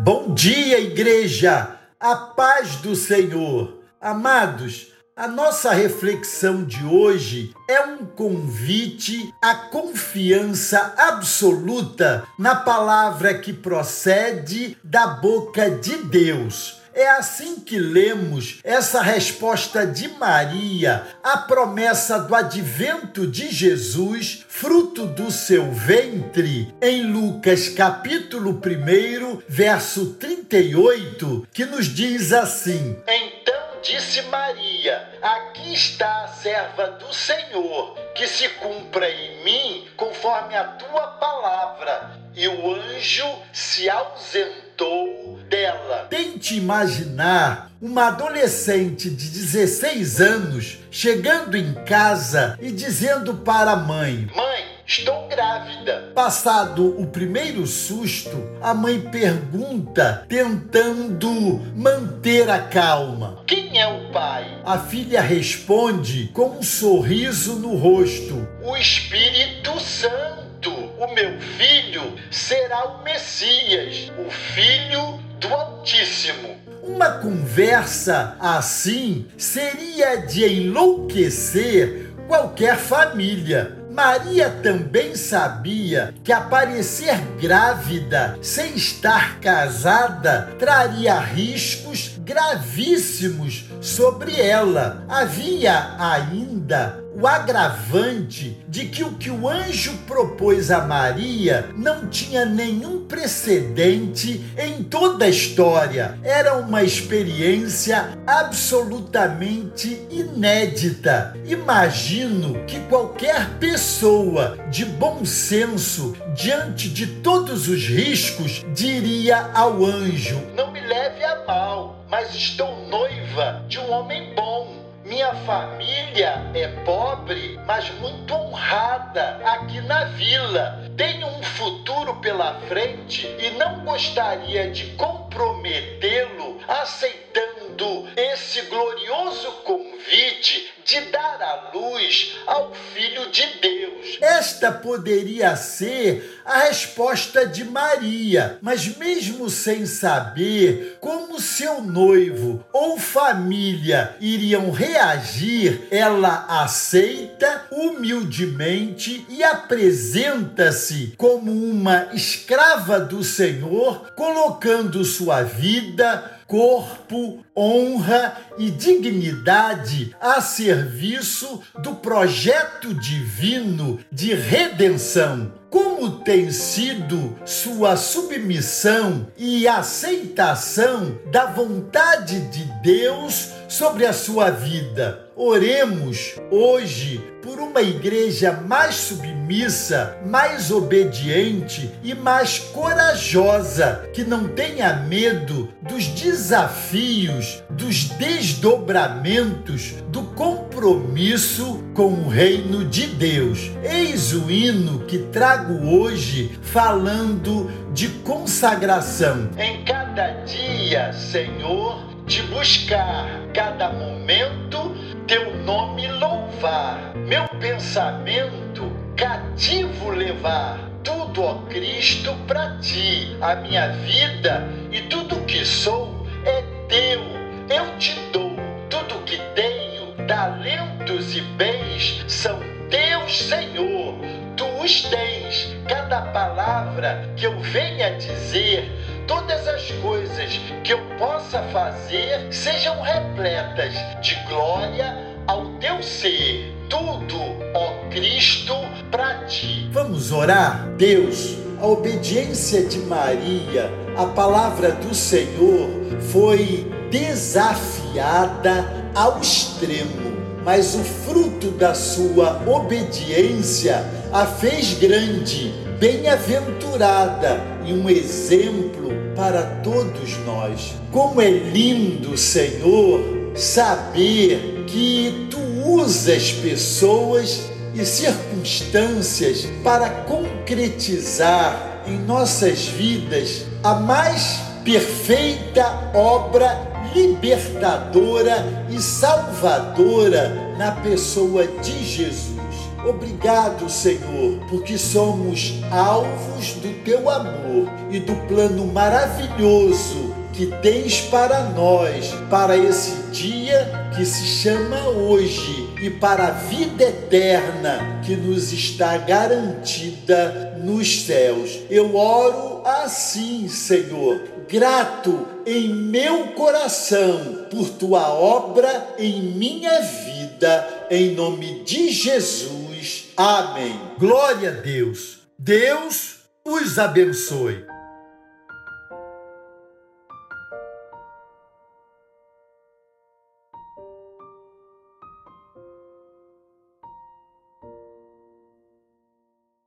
Bom dia, igreja! A paz do Senhor. Amados, a nossa reflexão de hoje é um convite à confiança absoluta na palavra que procede da boca de Deus. É assim que lemos essa resposta de Maria à promessa do advento de Jesus, fruto do seu ventre, em Lucas capítulo 1, verso 38, que nos diz assim: Então disse Maria: Aqui está a serva do Senhor, que se cumpra em mim conforme a tua palavra. E o anjo se ausentou dela. Tente imaginar uma adolescente de 16 anos chegando em casa e dizendo para a mãe: Mãe, Estou grávida. Passado o primeiro susto, a mãe pergunta, tentando manter a calma: Quem é o pai? A filha responde com um sorriso no rosto: O Espírito Santo. O meu filho será o Messias, o filho do Altíssimo. Uma conversa assim seria de enlouquecer qualquer família. Maria também sabia que aparecer grávida sem estar casada traria riscos gravíssimos sobre ela. Havia ainda o agravante de que o que o anjo propôs a Maria não tinha nenhum precedente em toda a história. Era uma experiência absolutamente inédita. Imagino que qualquer pessoa de bom senso, diante de todos os riscos, diria ao anjo: leve a mal, mas estou noiva de um homem bom minha família é pobre, mas muito honrada aqui na vila. Tenho um futuro pela frente e não gostaria de comprometê-lo aceitando esse glorioso convite de dar a luz ao Filho de Deus. Esta poderia ser a resposta de Maria, mas mesmo sem saber como seu noivo ou família iriam reagir, ela aceita humildemente e apresenta-se como uma escrava do Senhor, colocando sua vida corpo, honra e dignidade a serviço do projeto divino de redenção. Como tem sido sua submissão e aceitação da vontade de Deus sobre a sua vida? Oremos hoje por uma igreja mais submissa, mais obediente e mais corajosa, que não tenha medo dos desafios, dos desdobramentos, do compromisso com o reino de Deus. Eis o hino que trago hoje falando de consagração. Em cada dia, Senhor, te buscar, cada momento teu nome louvar, meu pensamento cativo levar. Tudo, ó Cristo, para ti, a minha vida e tudo que sou é teu. Eu te dou tudo que tenho, talentos e bens são teus, Senhor. Tu os tens. Cada palavra que eu venha dizer todas as coisas que eu possa fazer sejam repletas de glória ao teu ser. Tudo, ó Cristo, para ti. Vamos orar? Deus, a obediência de Maria, a palavra do Senhor foi desafiada ao extremo, mas o fruto da sua obediência a fez grande, bem-aventurada e um exemplo para todos nós. Como é lindo, Senhor, saber que tu usas pessoas e circunstâncias para concretizar em nossas vidas a mais perfeita obra libertadora e salvadora na pessoa de Jesus. Obrigado, Senhor, porque somos alvos do teu amor e do plano maravilhoso que tens para nós, para esse dia que se chama hoje e para a vida eterna que nos está garantida nos céus. Eu oro assim, Senhor, grato em meu coração por tua obra em minha vida, em nome de Jesus. Amém. Glória a Deus. Deus os abençoe.